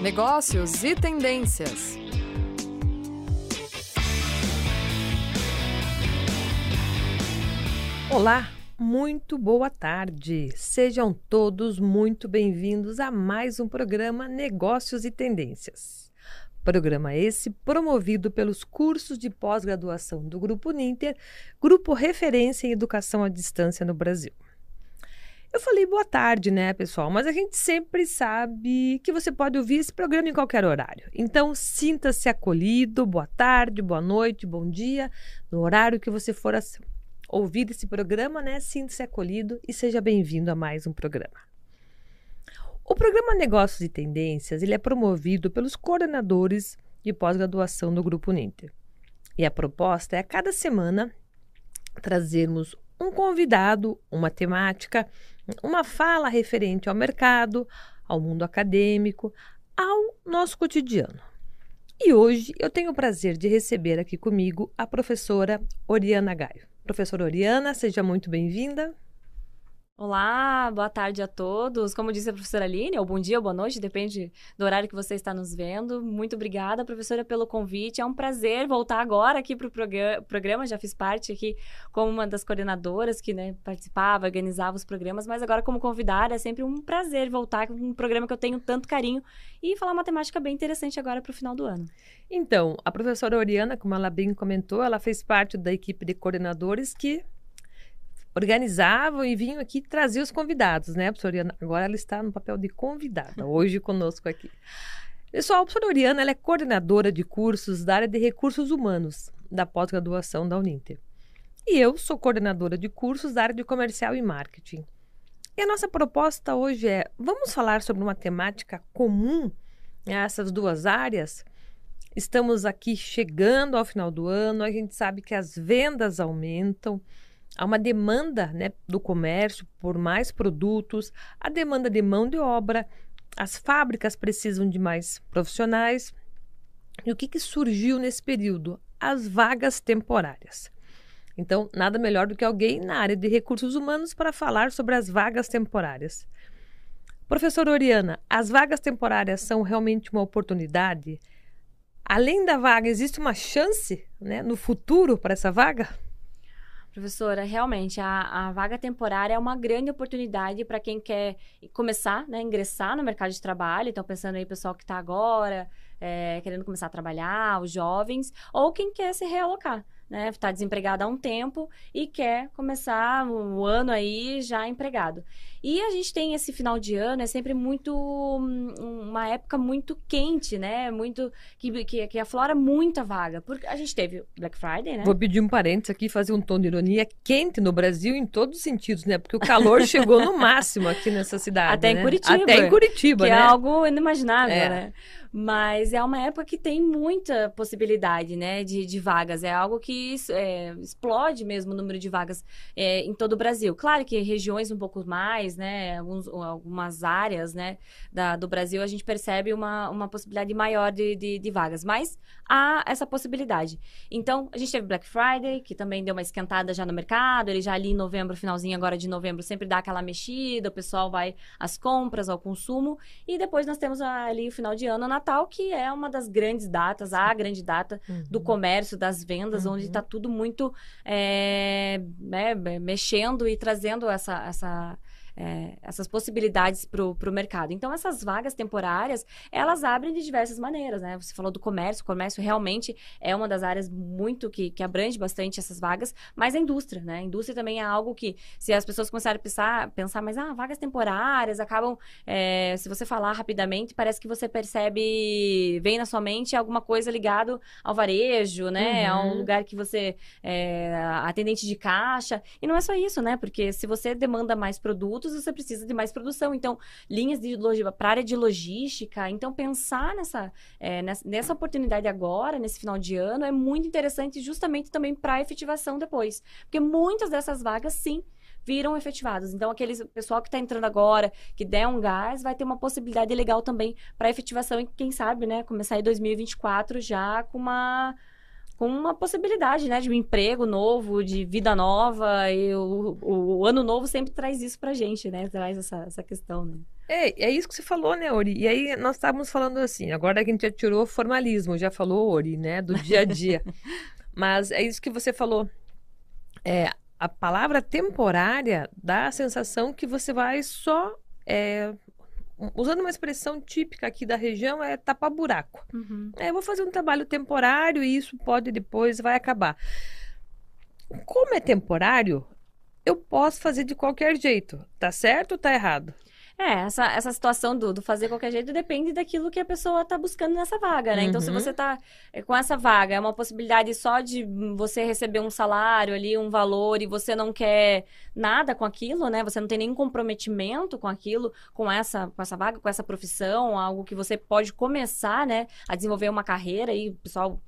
negócios e tendências. Olá, muito boa tarde. Sejam todos muito bem-vindos a mais um programa Negócios e Tendências. Programa esse promovido pelos cursos de pós-graduação do Grupo Ninter, grupo referência em educação à distância no Brasil. Eu falei boa tarde, né, pessoal? Mas a gente sempre sabe que você pode ouvir esse programa em qualquer horário. Então, sinta-se acolhido. Boa tarde, boa noite, bom dia. No horário que você for ouvir esse programa, né? Sinta-se acolhido e seja bem-vindo a mais um programa. O programa Negócios e Tendências ele é promovido pelos coordenadores de pós-graduação do Grupo Ninter. E a proposta é a cada semana trazermos um convidado, uma temática, uma fala referente ao mercado, ao mundo acadêmico, ao nosso cotidiano. E hoje eu tenho o prazer de receber aqui comigo a professora Oriana Gaio. Professora Oriana, seja muito bem-vinda. Olá, boa tarde a todos. Como disse a professora Aline, ou bom dia ou boa noite, depende do horário que você está nos vendo. Muito obrigada, professora, pelo convite. É um prazer voltar agora aqui para o programa. Já fiz parte aqui como uma das coordenadoras que né, participava, organizava os programas, mas agora como convidada é sempre um prazer voltar com um programa que eu tenho tanto carinho e falar uma temática bem interessante agora para o final do ano. Então, a professora Oriana, como ela bem comentou, ela fez parte da equipe de coordenadores que organizavam e vinham aqui trazer os convidados, né, professora Oriana? Agora ela está no papel de convidada, hoje conosco aqui. Pessoal, a professora Oriana ela é coordenadora de cursos da área de recursos humanos da pós-graduação da Uninter. E eu sou coordenadora de cursos da área de comercial e marketing. E a nossa proposta hoje é: vamos falar sobre uma temática comum a essas duas áreas? Estamos aqui chegando ao final do ano, a gente sabe que as vendas aumentam, Há uma demanda né, do comércio por mais produtos, a demanda de mão de obra, as fábricas precisam de mais profissionais. E o que, que surgiu nesse período? As vagas temporárias. Então, nada melhor do que alguém na área de recursos humanos para falar sobre as vagas temporárias. Professora Oriana, as vagas temporárias são realmente uma oportunidade? Além da vaga, existe uma chance né, no futuro para essa vaga? Professora, realmente, a, a vaga temporária é uma grande oportunidade para quem quer começar, né, ingressar no mercado de trabalho. Então, pensando aí, pessoal que está agora, é, querendo começar a trabalhar, os jovens, ou quem quer se realocar né? Está desempregado há um tempo e quer começar o ano aí já empregado. E a gente tem esse final de ano, é sempre muito. uma época muito quente, né? Muito. que, que, que aflora muita vaga. Porque a gente teve Black Friday, né? Vou pedir um parênteses aqui, fazer um tom de ironia. quente no Brasil em todos os sentidos, né? Porque o calor chegou no máximo aqui nessa cidade. Até né? em Curitiba. Até em Curitiba, que né? é algo inimaginável, é. né? Mas é uma época que tem muita possibilidade, né, de, de vagas. É algo que é, explode mesmo o número de vagas é, em todo o Brasil. Claro que regiões um pouco mais, né, alguns, algumas áreas, né, da, do Brasil, a gente percebe uma, uma possibilidade maior de, de, de vagas. Mas há essa possibilidade. Então, a gente teve Black Friday, que também deu uma esquentada já no mercado. Ele já ali em novembro, finalzinho agora de novembro, sempre dá aquela mexida, o pessoal vai às compras, ao consumo. E depois nós temos ali o final de ano, Natal, que é uma das grandes datas, a grande data uhum. do comércio, das vendas, uhum. onde está tudo muito é, né, mexendo e trazendo essa, essa é, essas possibilidades para o mercado. Então, essas vagas temporárias, elas abrem de diversas maneiras, né? Você falou do comércio, o comércio realmente é uma das áreas muito que, que abrange bastante essas vagas, mas a indústria, né? A indústria também é algo que, se as pessoas começarem a pensar, pensar mas, ah, vagas temporárias acabam, é, se você falar rapidamente, parece que você percebe, vem na sua mente alguma coisa ligado ao varejo, né? Uhum. A um lugar que você é atendente de caixa. E não é só isso, né? Porque se você demanda mais produtos, produtos, você precisa de mais produção. Então, linhas de para área de logística. Então, pensar nessa, é, nessa, nessa, oportunidade agora, nesse final de ano, é muito interessante justamente também para efetivação depois. Porque muitas dessas vagas, sim, viram efetivadas. Então, aquele pessoal que está entrando agora, que der um gás, vai ter uma possibilidade legal também para efetivação e, quem sabe, né, começar em 2024 já com uma com uma possibilidade, né, de um emprego novo, de vida nova, e o, o, ano novo sempre traz isso pra gente, né, traz essa, essa questão, né. É, é isso que você falou, né, Ori? E aí nós estávamos falando assim, agora que a gente já tirou formalismo, já falou, Ori, né, do dia a dia. Mas é isso que você falou. É, a palavra temporária dá a sensação que você vai só. É, usando uma expressão típica aqui da região, é tapar buraco. Uhum. É, eu vou fazer um trabalho temporário e isso pode depois, vai acabar. Como é temporário, eu posso fazer de qualquer jeito. Tá certo ou tá errado? É, essa, essa situação do, do fazer qualquer jeito depende daquilo que a pessoa está buscando nessa vaga, né? Uhum. Então, se você está uhum. com essa vaga, é uma possibilidade só de você receber um salário ali, um valor, e você não quer nada com aquilo, né? Você não tem nenhum comprometimento com aquilo, com essa, com essa vaga, com essa profissão, algo que você pode começar, né? A desenvolver uma carreira e o pessoal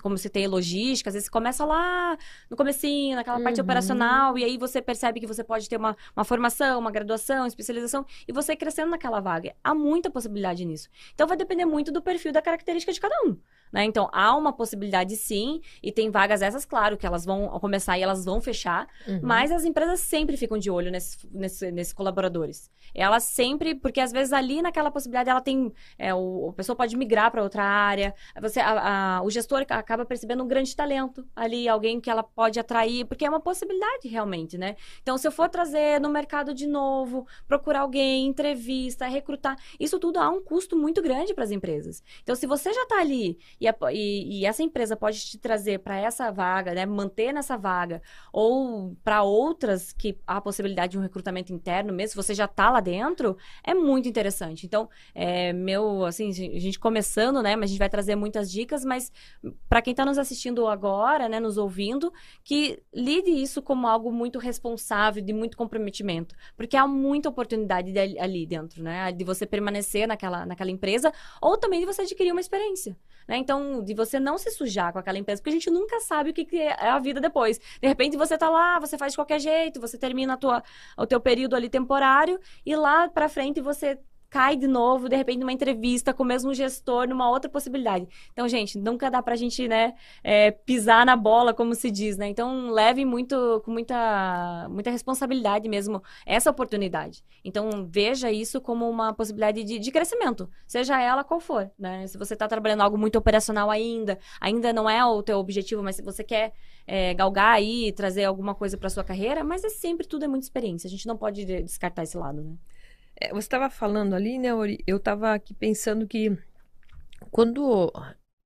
como você tem logística, às vezes você começa lá no comecinho, naquela uhum. parte operacional, e aí você percebe que você pode ter uma, uma formação, uma graduação, especialização, e você crescendo naquela vaga. Há muita possibilidade nisso. Então vai depender muito do perfil da característica de cada um. Né? Então, há uma possibilidade sim, e tem vagas essas, claro, que elas vão começar e elas vão fechar, uhum. mas as empresas sempre ficam de olho nesses, nesses, nesses colaboradores. Elas sempre, porque às vezes ali naquela possibilidade ela tem, é, o, a pessoa pode migrar para outra área, você, a, a, o gestor acaba percebendo um grande talento ali, alguém que ela pode atrair, porque é uma possibilidade realmente, né? Então, se eu for trazer no mercado de novo, procurar alguém, entrevista, recrutar, isso tudo há um custo muito grande para as empresas. Então, se você já está ali e, a, e, e, essa empresa pode te trazer para essa vaga, né, manter nessa vaga, ou para outras que há a possibilidade de um recrutamento interno, mesmo se você já está lá dentro, é muito interessante. Então, é, meu, assim, a gente começando, né, mas a gente vai trazer muitas dicas, mas para quem está nos assistindo agora, né, nos ouvindo, que lide isso como algo muito responsável, de muito comprometimento, porque há muita oportunidade de, ali dentro, né, de você permanecer naquela, naquela empresa, ou também de você adquirir uma experiência. Né? Então, de você não se sujar com aquela empresa, porque a gente nunca sabe o que, é a vida depois. De repente, você tá lá, você faz de qualquer jeito, você termina tua, o teu período ali temporário, e lá para frente você cai de novo, de repente, numa entrevista com o mesmo gestor, numa outra possibilidade. Então, gente, nunca dá pra gente, né, é, pisar na bola, como se diz, né? Então, leve muito, com muita, muita responsabilidade mesmo essa oportunidade. Então, veja isso como uma possibilidade de, de crescimento, seja ela qual for, né? Se você está trabalhando algo muito operacional ainda, ainda não é o teu objetivo, mas se você quer é, galgar aí, trazer alguma coisa para sua carreira, mas é sempre tudo é muita experiência. A gente não pode descartar esse lado, né? É, você estava falando ali, né, Ori? Eu estava aqui pensando que quando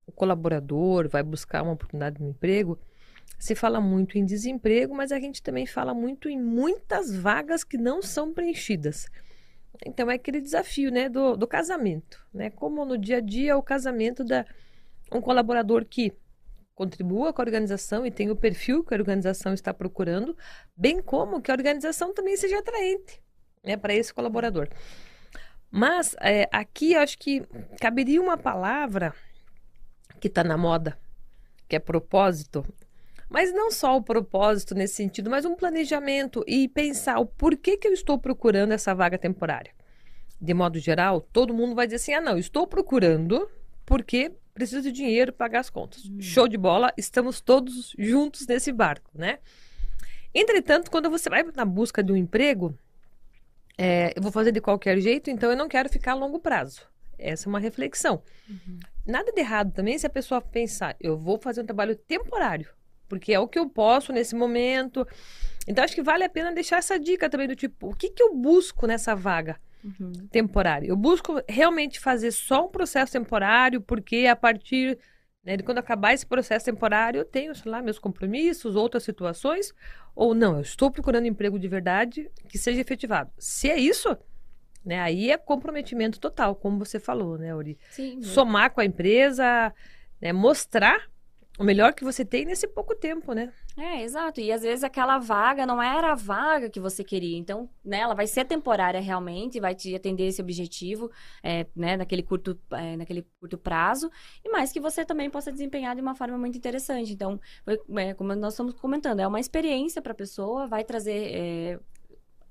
o colaborador vai buscar uma oportunidade de emprego, se fala muito em desemprego, mas a gente também fala muito em muitas vagas que não são preenchidas. Então é aquele desafio, né, do, do casamento, né? Como no dia a dia o casamento da um colaborador que contribua com a organização e tem o perfil que a organização está procurando, bem como que a organização também seja atraente né, para esse colaborador. Mas é, aqui acho que caberia uma palavra que está na moda, que é propósito. Mas não só o propósito nesse sentido, mas um planejamento e pensar o porquê que eu estou procurando essa vaga temporária. De modo geral, todo mundo vai dizer assim: ah, não, estou procurando porque preciso de dinheiro para pagar as contas. Hum. Show de bola, estamos todos juntos nesse barco, né? Entretanto, quando você vai na busca de um emprego, é, eu vou fazer de qualquer jeito, então eu não quero ficar a longo prazo. Essa é uma reflexão. Uhum. Nada de errado também se a pessoa pensar, eu vou fazer um trabalho temporário, porque é o que eu posso nesse momento. Então, acho que vale a pena deixar essa dica também do tipo, o que, que eu busco nessa vaga uhum. temporária? Eu busco realmente fazer só um processo temporário, porque a partir né? De quando acabar esse processo temporário, eu tenho, sei lá, meus compromissos, outras situações, ou não, eu estou procurando emprego de verdade que seja efetivado. Se é isso, né, aí é comprometimento total, como você falou, né, Uri? Sim. Somar com a empresa, né, mostrar o melhor que você tem nesse pouco tempo, né? É, exato. E às vezes aquela vaga não era a vaga que você queria. Então, né, ela vai ser temporária realmente, vai te atender esse objetivo, é, né, naquele curto, é, naquele curto prazo. E mais que você também possa desempenhar de uma forma muito interessante. Então, é, como nós estamos comentando, é uma experiência para a pessoa, vai trazer é,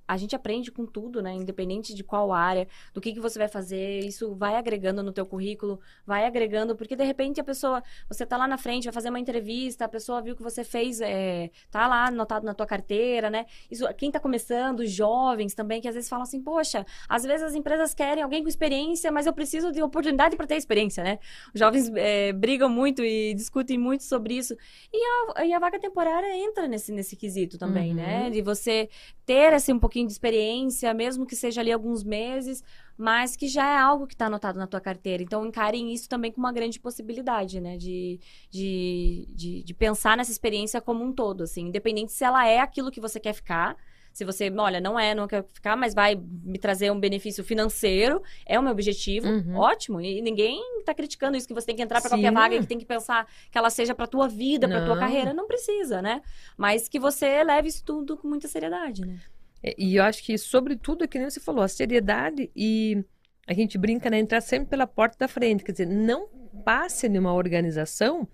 a gente aprende com tudo, né? Independente de qual área, do que, que você vai fazer, isso vai agregando no teu currículo, vai agregando, porque de repente a pessoa, você tá lá na frente, vai fazer uma entrevista, a pessoa viu que você fez, é, tá lá anotado na tua carteira, né? Isso, quem tá começando, os jovens também, que às vezes falam assim, poxa, às vezes as empresas querem alguém com experiência, mas eu preciso de oportunidade para ter experiência, né? Os jovens é, brigam muito e discutem muito sobre isso. E a, e a vaga temporária entra nesse, nesse quesito também, né? uhum. né? De você ter assim, um pouquinho de experiência, mesmo que seja ali alguns meses, mas que já é algo que está anotado na tua carteira. Então, encarem isso também com uma grande possibilidade, né? De, de, de, de pensar nessa experiência como um todo, assim. Independente se ela é aquilo que você quer ficar, se você, olha, não é, não quer ficar, mas vai me trazer um benefício financeiro, é o meu objetivo, uhum. ótimo. E ninguém está criticando isso, que você tem que entrar para qualquer vaga e que tem que pensar que ela seja para tua vida, para tua carreira. Não precisa, né? Mas que você leve isso tudo com muita seriedade, né? É, e eu acho que, sobretudo, é que nem você falou, a seriedade e a gente brinca, né? Entrar sempre pela porta da frente. Quer dizer, não passe numa organização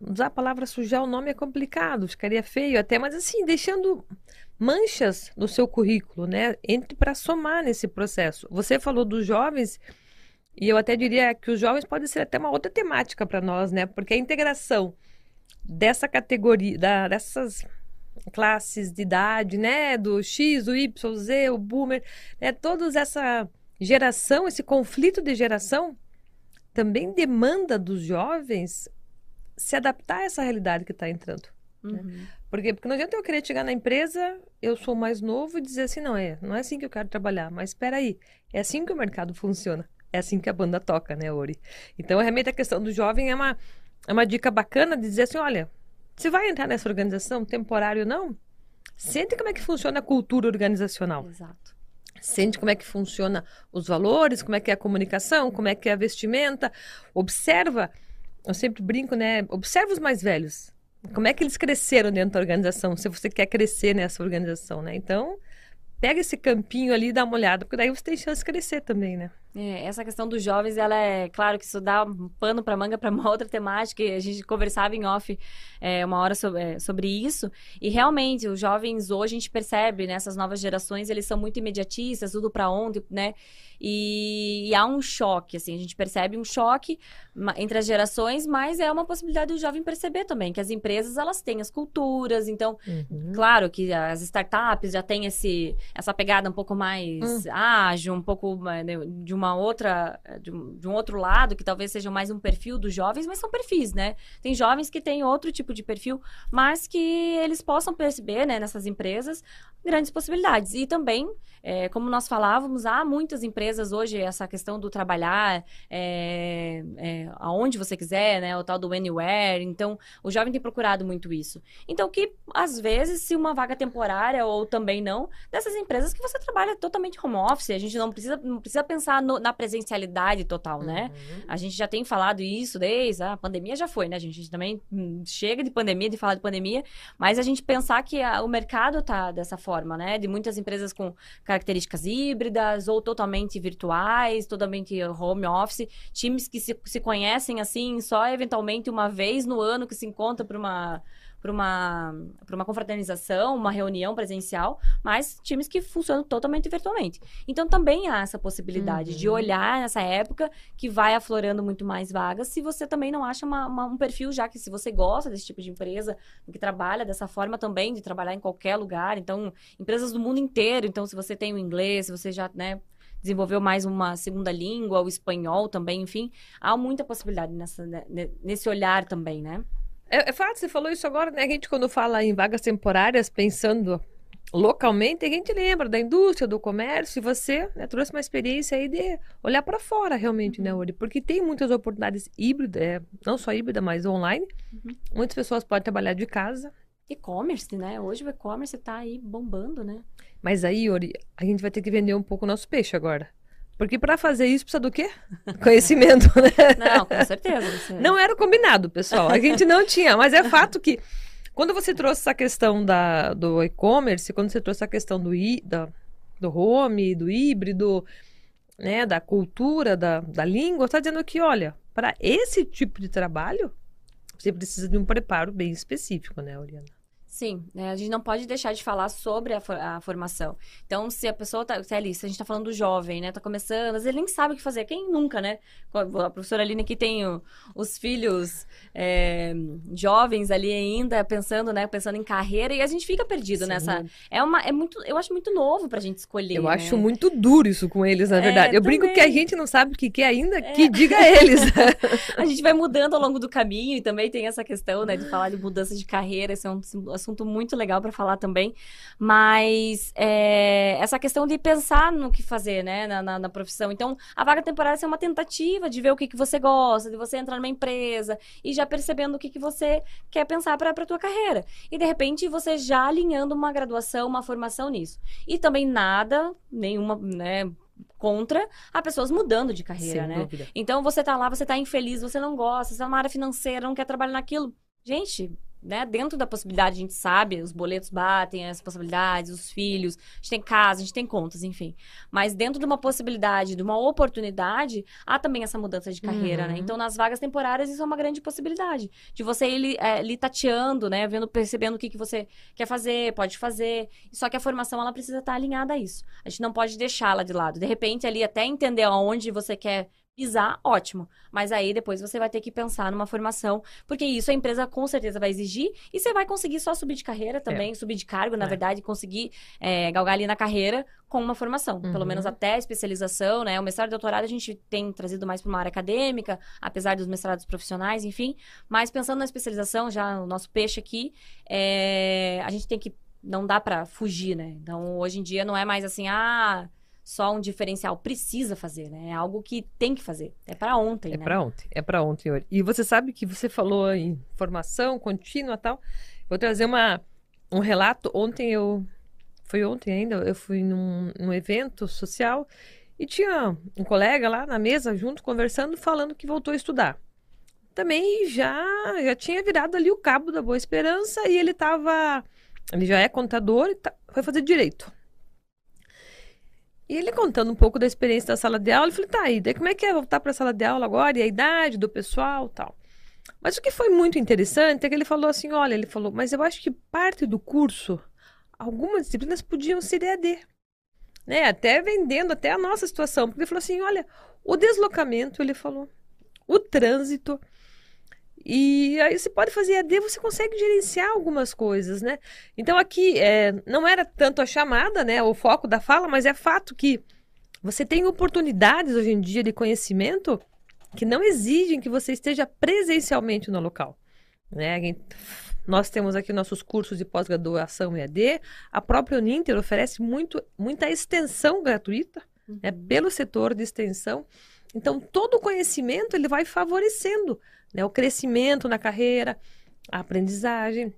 usar a palavra sujar o nome é complicado, ficaria feio até, mas assim, deixando manchas no seu currículo, né? Entre para somar nesse processo. Você falou dos jovens, e eu até diria que os jovens podem ser até uma outra temática para nós, né? Porque a integração dessa categoria, da, dessas classes de idade, né? Do X, o Y, o Z, o Boomer, né? Toda essa geração, esse conflito de geração também demanda dos jovens se adaptar a essa realidade que está entrando. Né? Uhum. Né? Por quê? Porque não adianta eu querer chegar na empresa, eu sou mais novo e dizer assim, não é, não é assim que eu quero trabalhar, mas espera aí, é assim que o mercado funciona, é assim que a banda toca, né, Ori? Então, realmente a questão do jovem é uma, é uma dica bacana de dizer assim, olha, se vai entrar nessa organização, temporário ou não, sente como é que funciona a cultura organizacional. Exato. Sente como é que funciona os valores, como é que é a comunicação, como é que é a vestimenta. Observa eu sempre brinco, né? Observa os mais velhos. Como é que eles cresceram dentro da organização, se você quer crescer nessa organização, né? Então, pega esse campinho ali e dá uma olhada, porque daí você tem chance de crescer também, né? É, essa questão dos jovens, ela é claro que isso dá um pano para manga para uma outra temática. A gente conversava em off é, uma hora sobre, é, sobre, isso. E realmente, os jovens hoje a gente percebe, nessas né, novas gerações, eles são muito imediatistas, tudo para ontem, né? E, e, há um choque, assim, a gente percebe um choque entre as gerações, mas é uma possibilidade do jovem perceber também que as empresas elas têm as culturas, então, uhum. claro que as startups já têm esse, essa pegada um pouco mais uhum. ágil, um pouco né, de uma outra, de um, de um, outro lado, que talvez seja mais um perfil dos jovens, mas são perfis, né? Tem jovens que têm outro tipo de perfil, mas que eles possam perceber, né, nessas empresas, grandes possibilidades. E também, é, como nós falávamos, há muitas empresas hoje, essa questão do trabalhar é, é, aonde você quiser, né? O tal do anywhere. Então, o jovem tem procurado muito isso. Então, que às vezes, se uma vaga temporária ou também não, dessas empresas que você trabalha totalmente home office, a gente não precisa, não precisa pensar no, na presencialidade total, né? Uhum. A gente já tem falado isso desde a pandemia já foi, né? A gente também hum, chega de pandemia, de falar de pandemia, mas a gente pensar que a, o mercado tá dessa forma forma, né? De muitas empresas com características híbridas ou totalmente virtuais, totalmente home office, times que se, se conhecem assim só eventualmente uma vez no ano que se encontra para uma para uma, uma confraternização, uma reunião presencial, mas times que funcionam totalmente virtualmente. Então também há essa possibilidade uhum. de olhar nessa época que vai aflorando muito mais vagas, se você também não acha uma, uma, um perfil, já que se você gosta desse tipo de empresa, que trabalha dessa forma também, de trabalhar em qualquer lugar, então, empresas do mundo inteiro, então se você tem o inglês, se você já, né, desenvolveu mais uma segunda língua, o espanhol também, enfim, há muita possibilidade nessa, né, nesse olhar também, né? É, é fato, você falou isso agora, né? A gente, quando fala em vagas temporárias, pensando localmente, a gente lembra da indústria, do comércio, e você né, trouxe uma experiência aí de olhar para fora realmente, né, uhum. Uri? Porque tem muitas oportunidades híbridas, é, não só híbrida, mas online. Uhum. Muitas pessoas podem trabalhar de casa. E-commerce, né? Hoje o e-commerce está aí bombando, né? Mas aí, Uri, a gente vai ter que vender um pouco o nosso peixe agora. Porque para fazer isso precisa do quê? Conhecimento, né? Não, com certeza. Você... Não era combinado, pessoal. A gente não tinha, mas é fato que quando você trouxe essa questão da, do e-commerce, quando você trouxe a questão do, i, da, do home, do híbrido, né, da cultura, da, da língua, está dizendo que, olha, para esse tipo de trabalho, você precisa de um preparo bem específico, né, Oriana? Sim, né? a gente não pode deixar de falar sobre a, for a formação. Então, se a pessoa tá, se é ali, se a gente está falando do jovem, né, tá começando, às vezes ele nem sabe o que fazer. Quem nunca, né? A professora Aline que tem o, os filhos é, jovens ali ainda, pensando, né, pensando em carreira, e a gente fica perdido Sim. nessa. É uma, é muito, eu acho muito novo pra gente escolher. Eu né? acho muito duro isso com eles, na é, verdade. É, eu também. brinco que a gente não sabe o que quer ainda, é. que diga eles. a gente vai mudando ao longo do caminho e também tem essa questão, né, de falar de mudança de carreira, esse é um assunto muito legal para falar também. Mas é, essa questão de pensar no que fazer, né, na, na, na, profissão. Então, a vaga temporária é uma tentativa de ver o que, que você gosta, de você entrar numa empresa e já percebendo o que, que você quer pensar para a tua carreira. E, de repente, você já alinhando uma graduação, uma formação nisso. E também nada, nenhuma, né, contra a pessoas mudando de carreira, Sem né? Dúvida. Então você tá lá, você tá infeliz, você não gosta, você tá numa área financeira, não quer trabalhar naquilo. Gente, né, dentro da possibilidade, a gente sabe, os boletos batem, as possibilidades, os filhos, a gente tem casa, a gente tem contas, enfim. Mas dentro de uma possibilidade, de uma oportunidade, há também essa mudança de carreira, né? uhum. né? Então, nas vagas temporárias, isso é uma grande possibilidade. De você ir é, ali tateando, né? Vendo, percebendo o que, que você quer fazer, pode fazer. Só que a formação, ela precisa estar alinhada a isso. A gente não pode deixá-la de lado. De repente, ali, até entender aonde você quer pisar, ótimo. Mas aí depois você vai ter que pensar numa formação, porque isso a empresa com certeza vai exigir e você vai conseguir só subir de carreira também, é. subir de cargo, na é. verdade, conseguir é, galgar ali na carreira com uma formação, uhum. pelo menos até a especialização, né? O mestrado e doutorado a gente tem trazido mais para uma área acadêmica, apesar dos mestrados profissionais, enfim. Mas pensando na especialização, já o nosso peixe aqui, é, a gente tem que não dá para fugir, né? Então, hoje em dia não é mais assim, ah, só um diferencial. Precisa fazer, né? É algo que tem que fazer. É para ontem, é né? É para ontem. É para ontem. E você sabe que você falou em formação contínua e tal. Vou trazer uma, um relato. Ontem eu... Foi ontem ainda. Eu fui num, num evento social e tinha um colega lá na mesa junto, conversando, falando que voltou a estudar. Também já, já tinha virado ali o cabo da Boa Esperança e ele estava... Ele já é contador e tá, foi fazer direito. E ele contando um pouco da experiência da sala de aula, eu falei, tá aí, daí como é que é voltar para a sala de aula agora e a idade do pessoal tal. Mas o que foi muito interessante é que ele falou assim, olha, ele falou, mas eu acho que parte do curso, algumas disciplinas podiam ser EAD. Né? Até vendendo até a nossa situação. Porque ele falou assim, olha, o deslocamento, ele falou, o trânsito, e aí você pode fazer AD, você consegue gerenciar algumas coisas, né? Então aqui é, não era tanto a chamada, né, o foco da fala, mas é fato que você tem oportunidades hoje em dia de conhecimento que não exigem que você esteja presencialmente no local. Né? Nós temos aqui nossos cursos de pós-graduação EAD. A própria Uninter oferece muito, muita extensão gratuita né, uhum. né, pelo setor de extensão. Então, todo o conhecimento ele vai favorecendo né? O crescimento na carreira, a aprendizagem,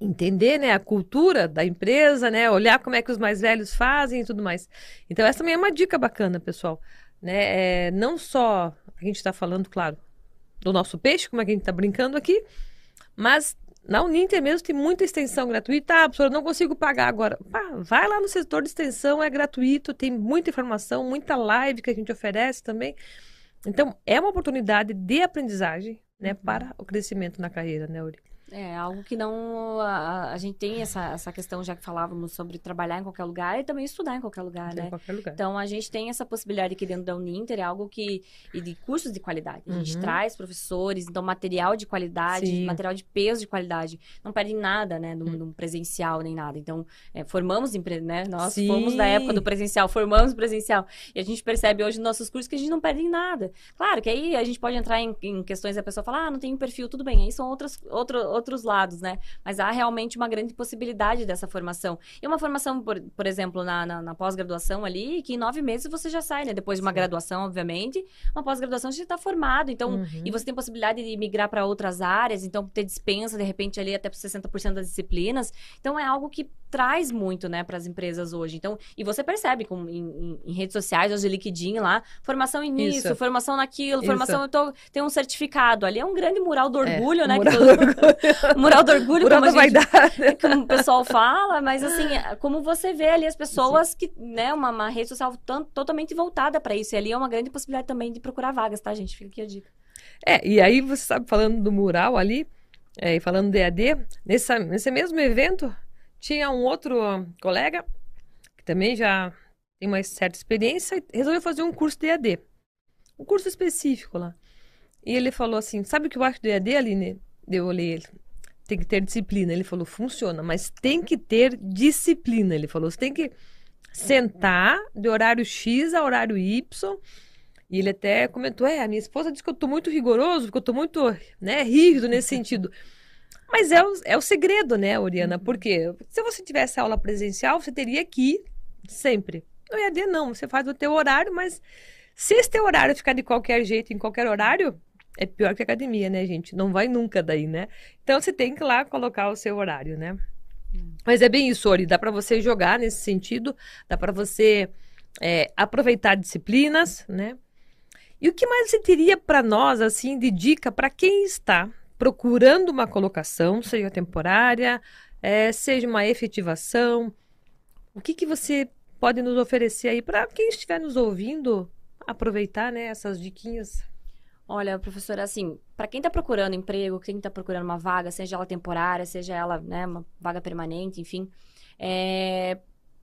entender né, a cultura da empresa, né, olhar como é que os mais velhos fazem e tudo mais. Então, essa também é uma dica bacana, pessoal. Né? É, não só a gente está falando, claro, do nosso peixe, como é que a gente está brincando aqui, mas na Uninter mesmo tem muita extensão gratuita. Ah, professora, não consigo pagar agora. Pá, vai lá no setor de extensão, é gratuito, tem muita informação, muita live que a gente oferece também. Então, é uma oportunidade de aprendizagem né, uhum. para o crescimento na carreira, né, Uri? É, algo que não. A, a, gente tem essa, essa questão, já que falávamos sobre trabalhar em qualquer lugar e também estudar em qualquer lugar, né? Em qualquer lugar. Então, a gente tem essa possibilidade aqui dentro da Uninter, é algo que. E de cursos de qualidade. A gente uhum. traz professores, então, material de qualidade, Sim. material de peso de qualidade. Não perde nada, né? No, no presencial nem nada. Então, é, formamos, né? Nós Sim. fomos da época do presencial, formamos presencial. E a gente percebe hoje nos nossos cursos que a gente não perde nada. Claro que aí a gente pode entrar em, em questões da pessoa falar, ah, não tem um perfil, tudo bem. Aí são outras, outro, outros lados, né? Mas há realmente uma grande possibilidade dessa formação. E uma formação, por, por exemplo, na, na, na pós-graduação ali, que em nove meses você já sai, né? Depois de uma Sim. graduação, obviamente. Uma pós-graduação você já está formado. Então, uhum. e você tem possibilidade de migrar para outras áreas, então ter dispensa, de repente, ali até para 60% das disciplinas. Então, é algo que traz muito, né, para as empresas hoje. Então, e você percebe com, em, em, em, redes sociais, hoje LinkedIn lá, formação nisso, Isso. formação naquilo, Isso. formação, eu tô, tem um certificado. Ali é um grande mural do é, orgulho, é, né? Mural, todo... do orgulho. mural do orgulho, mural como, gente, vaidade. como o pessoal fala, mas assim, é, como você vê ali as pessoas Sim. que, né, uma, uma rede social totalmente voltada para isso. E ali é uma grande possibilidade também de procurar vagas, tá, gente? Fica aqui a dica. É, e aí você sabe, falando do mural ali, É, e falando de EAD, nessa, nesse mesmo evento, tinha um outro colega, que também já tem uma certa experiência, e resolveu fazer um curso de EAD. Um curso específico lá. E ele falou assim: Sabe o que eu acho do EAD, Aline? Eu olhei ele. Tem que ter disciplina. Ele falou: Funciona, mas tem que ter disciplina. Ele falou: Você tem que sentar de horário X a horário Y. E ele até comentou: É, a minha esposa disse que eu tô muito rigoroso, que eu tô muito né, rígido nesse sentido. Mas é o, é o segredo, né, Oriana? Porque se você tivesse aula presencial, você teria que ir sempre. No EAD, não. Você faz o teu horário, mas se esse teu horário ficar de qualquer jeito, em qualquer horário, é pior que academia, né, gente? Não vai nunca daí, né? Então você tem que ir lá colocar o seu horário, né? Hum. Mas é bem isso, Ori. Dá para você jogar nesse sentido, dá para você é, aproveitar disciplinas, né? E o que mais você teria para nós, assim, de dica para quem está procurando uma colocação, seja temporária, é, seja uma efetivação? O que, que você pode nos oferecer aí para quem estiver nos ouvindo aproveitar né, essas diquinhas? Olha, professora, assim, para quem está procurando emprego, quem está procurando uma vaga, seja ela temporária, seja ela né, uma vaga permanente, enfim, é,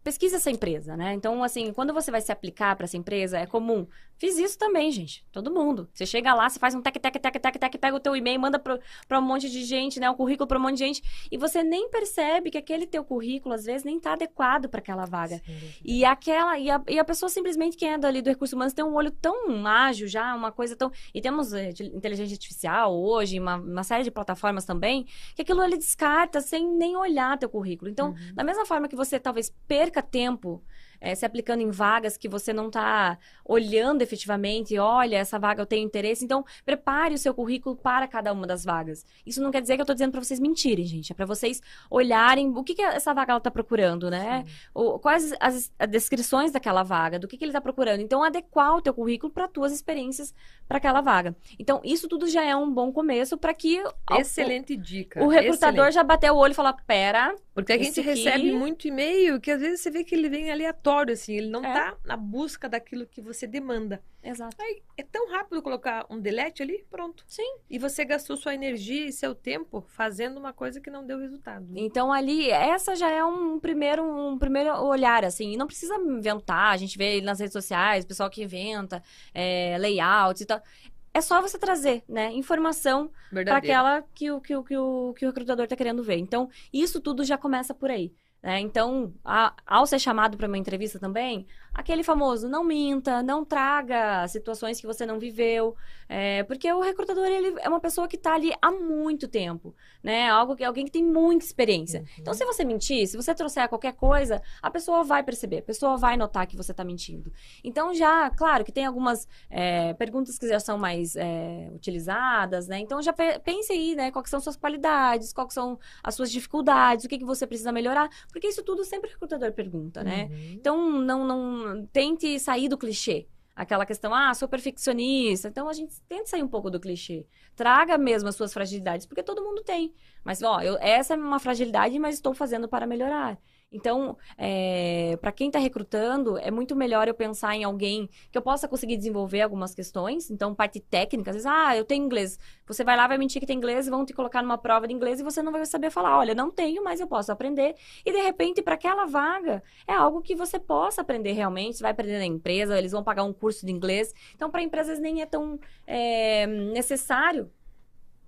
pesquisa essa empresa, né? Então, assim, quando você vai se aplicar para essa empresa, é comum. Fiz isso também, gente. Todo mundo. Você chega lá, você faz um tec, tec, tec, tec, tec, pega o teu e-mail, manda para um monte de gente, né? Um currículo para um monte de gente. E você nem percebe que aquele teu currículo, às vezes, nem tá adequado para aquela vaga. Sim. E aquela... E a, e a pessoa, simplesmente, quem é dali do recurso humano, tem um olho tão ágil já, uma coisa tão... E temos é, inteligência artificial hoje, uma, uma série de plataformas também, que aquilo ele descarta sem nem olhar teu currículo. Então, uhum. da mesma forma que você talvez perca perca tempo é, se aplicando em vagas que você não está olhando efetivamente, olha, essa vaga eu tenho interesse, então prepare o seu currículo para cada uma das vagas. Isso não quer dizer que eu estou dizendo para vocês mentirem, gente, é para vocês olharem o que, que essa vaga está procurando, né? O, quais as, as, descrições daquela vaga, do que, que ele está procurando. Então, adequar o teu currículo para tuas experiências para aquela vaga. Então, isso tudo já é um bom começo para que... Excelente o, dica. O recrutador Excelente. já bateu o olho e fala, pera... Porque a gente recebe muito e-mail que às vezes você vê que ele vem aleatório assim, ele não é. tá na busca daquilo que você demanda. Exato. Aí é tão rápido colocar um delete ali, pronto. Sim. E você gastou sua energia e seu tempo fazendo uma coisa que não deu resultado. Então ali, essa já é um primeiro, um primeiro olhar, assim, e não precisa inventar, a gente vê nas redes sociais, o pessoal que inventa é, layouts e tal é só você trazer, né, informação para aquela que o, que, o, que, o, que o recrutador está querendo ver. Então, isso tudo já começa por aí. Né? Então, a, ao ser chamado para uma entrevista também, aquele famoso não minta, não traga situações que você não viveu, é, porque o recrutador ele é uma pessoa que está ali há muito tempo, né? Algo que alguém que tem muita experiência. Uhum. Então, se você mentir, se você trouxer qualquer coisa, a pessoa vai perceber, a pessoa vai notar que você está mentindo. Então, já, claro, que tem algumas é, perguntas que já são mais é, utilizadas, né? Então, já pense aí, né? Quais são suas qualidades, quais são as suas dificuldades, o que, que você precisa melhorar porque isso tudo sempre o recrutador pergunta, né? Uhum. Então, não, não tente sair do clichê. Aquela questão, ah, sou perfeccionista. Então, a gente tenta sair um pouco do clichê. Traga mesmo as suas fragilidades, porque todo mundo tem. Mas, ó, eu, essa é uma fragilidade, mas estou fazendo para melhorar. Então, é, para quem está recrutando, é muito melhor eu pensar em alguém que eu possa conseguir desenvolver algumas questões. Então, parte técnica, às vezes, ah, eu tenho inglês. Você vai lá, vai mentir que tem inglês vão te colocar numa prova de inglês e você não vai saber falar, olha, não tenho, mas eu posso aprender. E de repente, para aquela vaga, é algo que você possa aprender realmente. Você vai aprender na empresa, eles vão pagar um curso de inglês. Então, para empresas nem é tão é, necessário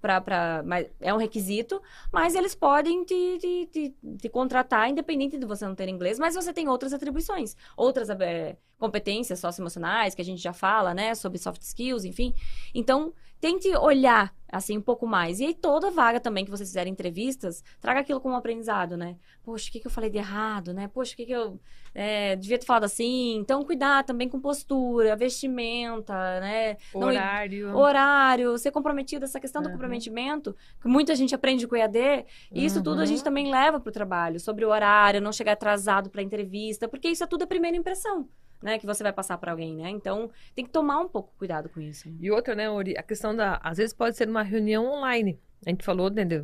pra, pra, mas é um requisito, mas eles podem te, te, te, te, contratar independente de você não ter inglês, mas você tem outras atribuições, outras é, competências socioemocionais que a gente já fala, né, sobre soft skills, enfim. Então, tente olhar assim um pouco mais. E aí toda vaga também que vocês fizerem entrevistas, traga aquilo como aprendizado, né? Poxa, o que, que eu falei de errado, né? Poxa, o que, que eu é, devia ter falado assim? Então, cuidar também com postura, vestimenta, né? Horário. Não, horário, ser comprometido, essa questão uhum. do comprometimento, que muita gente aprende com EAD, e isso uhum. tudo a gente uhum. também leva para o trabalho, sobre o horário, não chegar atrasado para a entrevista, porque isso é tudo a primeira impressão né, que você vai passar para alguém, né? Então, tem que tomar um pouco cuidado com isso. Né? E outra, né, Ori, a questão da, às vezes pode ser uma reunião online. A gente falou né, de,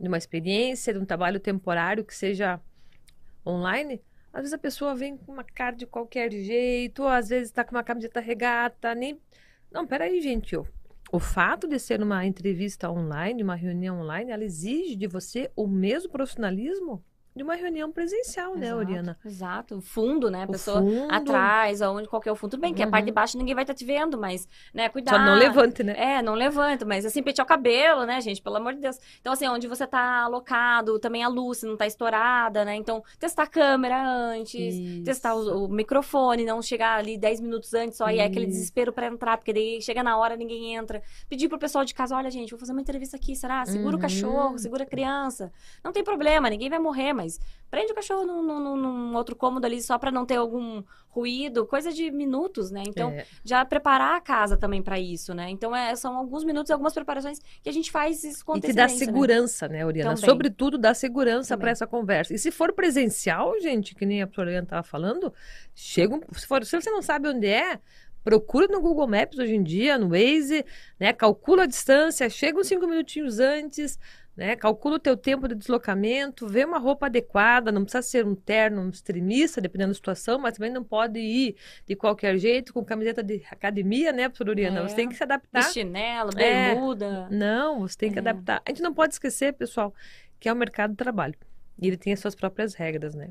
uma experiência, de um trabalho temporário que seja online. Às vezes a pessoa vem com uma cara de qualquer jeito, ou às vezes está com uma camiseta regata, nem... Não, peraí, gente, ó. o fato de ser uma entrevista online, uma reunião online, ela exige de você o mesmo profissionalismo de uma reunião presencial, né, Exato, Oriana? Exato. O fundo, né? A pessoa fundo. atrás, aonde qualquer o fundo. Tudo bem que a Uhum. parte de baixo ninguém vai estar te vendo, mas, né, cuidado. Só não levante, né? É, não levanta, mas assim, pentear o cabelo, né, gente? Pelo amor de Deus. Então, assim, onde você tá alocado, também a luz se não tá estourada, né? Então, testar a câmera antes, Isso. testar o, o microfone, não chegar ali 10 minutos antes, só aí é aquele desespero pra entrar, porque daí chega na hora, ninguém entra. Pedir pro pessoal de casa, olha, gente, vou fazer uma entrevista aqui, será? Segura Uhum. o cachorro, segura a criança. Não tem problema, ninguém vai morrer, mas prende o cachorro num, num- num outro cômodo ali só pra não ter algum ruído, coisa de minutos, né? Então, É. já preparar a casa também pra isso, né? Então, é, são alguns minutos, algumas preparações que a gente faz isso com E que dá né? segurança, né, Oriana? Também. Sobretudo dá segurança para essa conversa. E se for presencial, gente, que nem a professora Oriana estava falando, chega, se, for, se você não sabe onde é, procura no Google Maps hoje em dia, no Waze, né? Calcula a distância, chega uns cinco minutinhos antes, né? Calcula o teu tempo de deslocamento, vê uma roupa adequada, não precisa ser um terno, um extremista, dependendo da situação, mas também não pode ir de qualquer jeito com camiseta de academia, né, professora Oriana? É. Você tem que se adaptar. De chinelo, É. bermuda. Não, você tem que É. adaptar. A gente não pode esquecer, pessoal, que é o mercado de trabalho. E ele tem as suas próprias regras, né?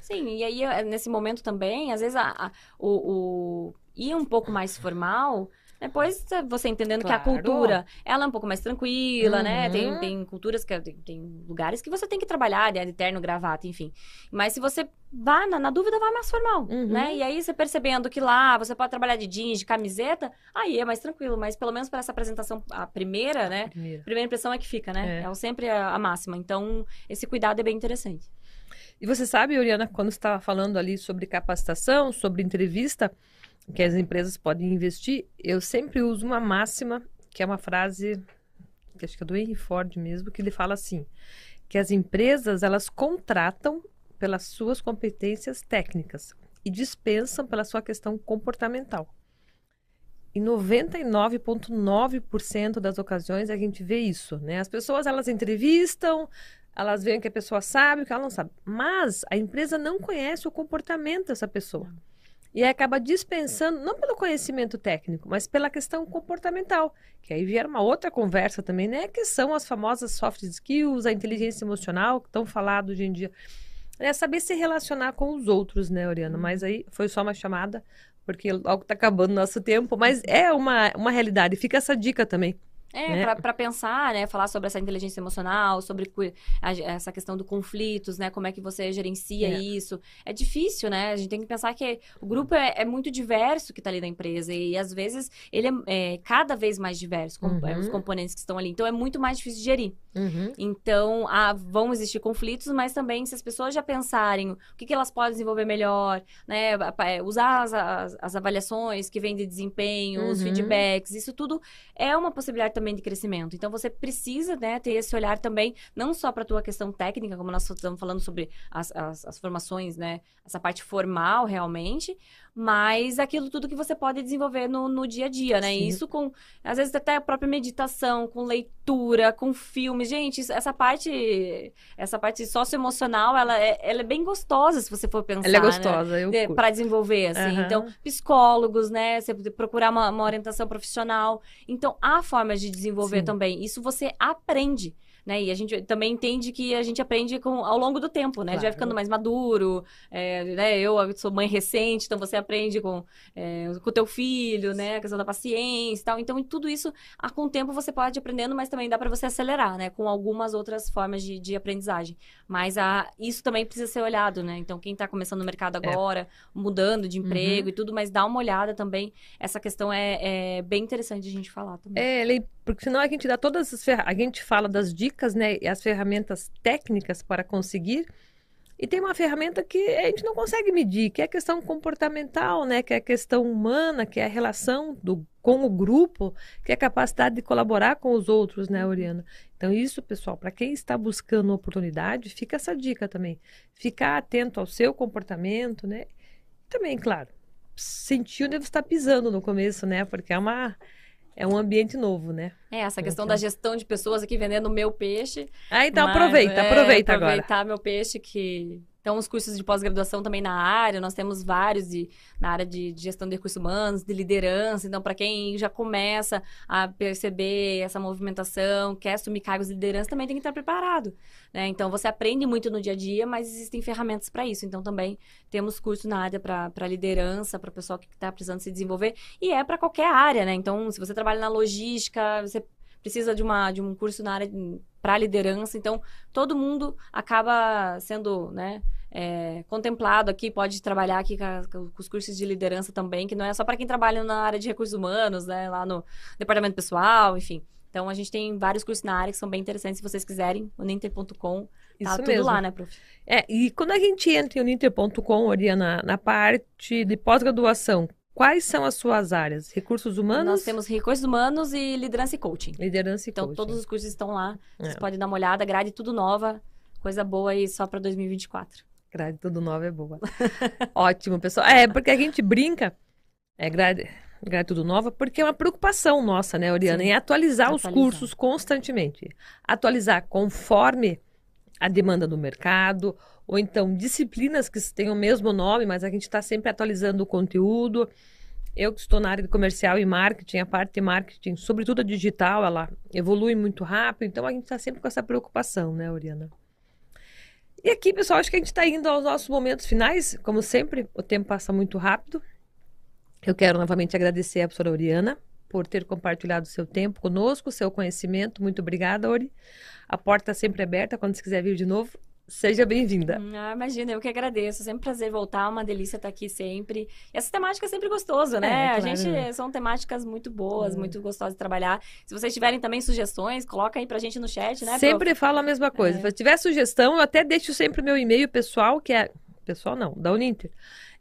Sim, e aí eh, nesse momento também, às vezes a, a- o, o ir um pouco mais formal, depois você entendendo que a Claro. cultura, ela é um pouco mais tranquila, né? Uhum. Tem, tem culturas que tem, tem lugares que você tem que trabalhar, né? de terno, gravata, enfim. Mas se você vai na, na dúvida, vai mais formal, Uhum. né? E aí você percebendo que lá você pode trabalhar de jeans, de camiseta, aí é mais tranquilo, mas pelo menos para essa apresentação a primeira, né? Primeiro. A primeira impressão é que fica, né? É. É, sempre a, a máxima. Então, esse cuidado é bem interessante. E você sabe, Oriana, quando você estava falando ali sobre capacitação, sobre entrevista, que as empresas podem investir, eu sempre uso uma máxima, que é uma frase, que acho que é do Henry Ford mesmo, que ele fala assim, que as empresas, elas contratam pelas suas competências técnicas e dispensam pela sua questão comportamental. Em 99,9% das ocasiões a gente vê isso, né? As pessoas, elas entrevistam, elas veem que a pessoa sabe, que ela não sabe. Mas a empresa não conhece o comportamento dessa pessoa. E aí acaba dispensando, não pelo conhecimento técnico, mas pela questão comportamental. Que aí vier uma outra conversa também, né? Que são as famosas soft skills, a inteligência emocional, que estão falado hoje em dia. É saber se relacionar com os outros, né, Oriana? Mas aí foi só uma chamada, porque logo está acabando o nosso tempo. Mas é uma, uma realidade. Fica essa dica também. É, né? para pensar, né, falar sobre essa inteligência emocional, sobre a- essa questão do conflitos, né, como é que você gerencia É. isso. É difícil, né? A gente tem que pensar que o grupo é, é muito diverso que está ali na empresa e às vezes ele é, é cada vez mais diverso, com- Uhum. é, os componentes que estão ali. Então é muito mais difícil de gerir. Uhum. Então, ah, vão existir conflitos, mas também se as pessoas já pensarem o que, que elas podem desenvolver melhor, né? é, Usar as, as, as avaliações que vêm de desempenho, os Uhum. feedbacks, isso tudo é uma possibilidade também de crescimento. Então, você precisa, né, ter esse olhar também, não só para a tua questão técnica, como nós estamos falando sobre as, as, as formações, né? Essa parte formal, realmente, mas aquilo tudo que você pode desenvolver no, no dia a dia, né? Sim. Isso com, às vezes, até a própria meditação, com leitura, com filmes. Gente, essa parte, essa parte socioemocional, ela é, ela é bem gostosa, se você for pensar, Ela é né? gostosa, eu curto. para desenvolver, assim. Aham. Então, psicólogos, né? Você procurar uma, uma orientação profissional. Então, há formas de desenvolver Sim. também. Isso você aprende. Né? E a gente também entende que a gente aprende com, ao longo do tempo, né? A gente vai Claro. ficando mais maduro, é, né? Eu sou mãe recente, então você aprende com é, com o teu filho, né? A questão da paciência e tal. Então, em tudo isso, ah, com o tempo você pode ir aprendendo, mas também dá para você acelerar, né? Com algumas outras formas de, de aprendizagem. Mas ah, isso também precisa ser olhado, né? Então, quem está começando no mercado É. agora, mudando de emprego Uhum. e tudo, mas dá uma olhada também. Essa questão é, é bem interessante de a gente falar também. É, Lei, porque senão a gente dá todas as ferramentas, a gente fala das dicas, né, e as ferramentas técnicas para conseguir, e tem uma ferramenta que a gente não consegue medir, que é a questão comportamental, né, que é a questão humana, que é a relação do, com o grupo, que é a capacidade de colaborar com os outros, né, Oriana? Então isso, pessoal, para quem está buscando oportunidade, fica essa dica também, ficar atento ao seu comportamento, né, também, claro, sentir onde você está pisando no começo, né, porque é uma é um ambiente novo, né? É, essa questão Então. da gestão de pessoas aqui vendendo meu peixe. Ah, então Mas, aproveita, é, aproveita agora. Aproveitar meu peixe que Então, os cursos de pós-graduação também na área, nós temos vários de, na área de, de gestão de recursos humanos, de liderança. Então, para quem já começa a perceber essa movimentação, quer assumir cargos de liderança, também tem que estar preparado. Né? Então, você aprende muito no dia a dia, mas existem ferramentas para isso. Então, também temos curso na área para liderança, para o pessoal que está precisando se desenvolver. E é para qualquer área, né? Então, se você trabalha na logística, você precisa de, uma, de um curso na área para liderança. Então, todo mundo acaba sendo, né? É, contemplado aqui, pode trabalhar aqui com, com, os cursos de liderança também, que não é só para quem trabalha na área de recursos humanos, né, lá no departamento pessoal, enfim. Então, a gente tem vários cursos na área que são bem interessantes, se vocês quiserem, uninter.com, tá tudo mesmo. lá, né, prof? É, e quando a gente entra em uninter.com, Oriana, na parte de pós-graduação, Quais são as suas áreas? Recursos humanos? Nós temos recursos humanos e liderança e coaching. Liderança e então, coaching. Então, todos os cursos estão lá. É. Vocês podem dar uma olhada. Grade tudo nova. Coisa boa aí só para 2024. Grade tudo nova é boa. Ótimo, pessoal. É, porque a gente brinca. É grade, grade tudo nova, porque é uma preocupação nossa, né, Oriana? Sim. Em atualizar, atualizar os cursos constantemente. Atualizar conforme a demanda do mercado, ou então disciplinas que têm o mesmo nome, mas a gente está sempre atualizando o conteúdo. Eu que estou na área de comercial e marketing, a parte de marketing, sobretudo a digital, ela evolui muito rápido, então a gente está sempre com essa preocupação, né, Oriana? E aqui, pessoal, acho que a gente está indo aos nossos momentos finais. Como sempre, o tempo passa muito rápido. Eu quero novamente agradecer a professora Oriana por ter compartilhado o seu tempo conosco, seu conhecimento. Muito obrigada, Ori. A porta sempre aberta quando você quiser vir de novo. Seja bem-vinda. Hum, ah, imagina, eu que agradeço. Sempre um prazer voltar, uma delícia estar aqui sempre. E essa temática é sempre gostoso, né? É, claro. A gente são temáticas muito boas, hum. muito gostosas de trabalar. Se vocês tiverem também sugestões, coloca aí pra gente no chat, né? Sempre prof? fala a mesma coisa. É. Se tiver sugestão, eu até deixo sempre meu e-mail pessoal, que é pessoal não, da Uninter.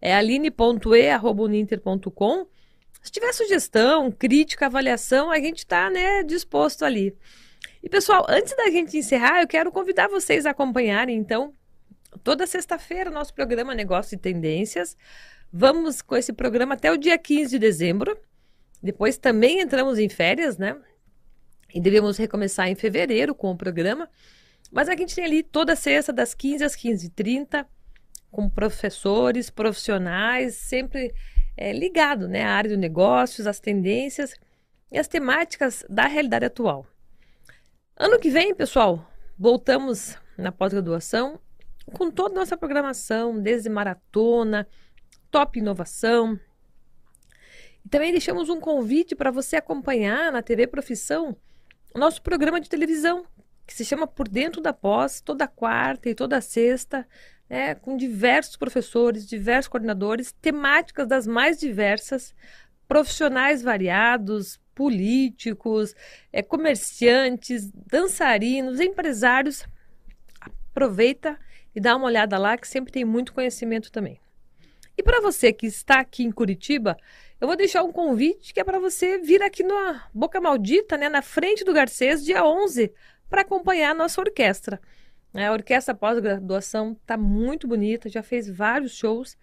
É aline.e@uninter.com. Se tiver sugestão, crítica, avaliação, a gente está né, disposto ali. E pessoal, antes da gente encerrar, eu quero convidar vocês a acompanharem, então, toda sexta-feira, nosso programa Negócio e Tendências. Vamos com esse programa até o dia 15 de dezembro. Depois também entramos em férias, né? E devemos recomeçar em fevereiro com o programa. Mas a gente tem ali toda sexta, das 15 às 15h30, com professores, profissionais, sempre é, ligado né, à área de negócios, às tendências e às temáticas da realidade atual. Ano que vem, pessoal, voltamos na pós-graduação com toda a nossa programação, desde maratona, top inovação. E também deixamos um convite para você acompanhar na TV Profissão o nosso programa de televisão, que se chama Por Dentro da Pós, toda quarta e toda sexta, né, com diversos professores, diversos coordenadores, temáticas das mais diversas, profissionais variados, políticos, é, comerciantes, dançarinos, empresários. Aproveita e dá uma olhada lá, que sempre tem muito conhecimento também. E para você que está aqui em Curitiba, eu vou deixar um convite que é para você vir aqui na Boca Maldita, né, na frente do Garcês, dia 11, para acompanhar a nossa orquestra. A orquestra pós-graduação está muito bonita, já fez vários shows.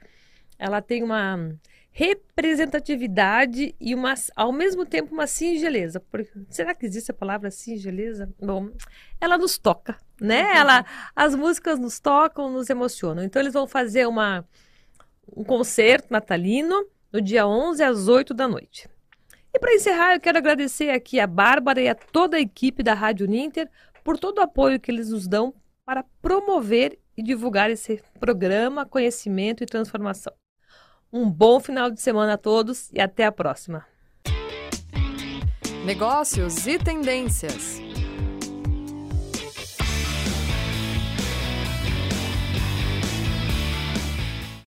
Ela tem uma representatividade e uma, ao mesmo tempo uma singeleza. Porque, será que existe a palavra singeleza? Bom, ela nos toca, né? Uhum. Ela, as músicas nos tocam, nos emocionam. Então eles vão fazer uma, um concerto natalino no dia 11 às 8 da noite. E para encerrar, eu quero agradecer aqui a Bárbara e a toda a equipe da Rádio Ninter por todo o apoio que eles nos dão para promover e divulgar esse programa Conhecimento e Transformação. Um bom final de semana a todos e até a próxima. Negócios e tendências.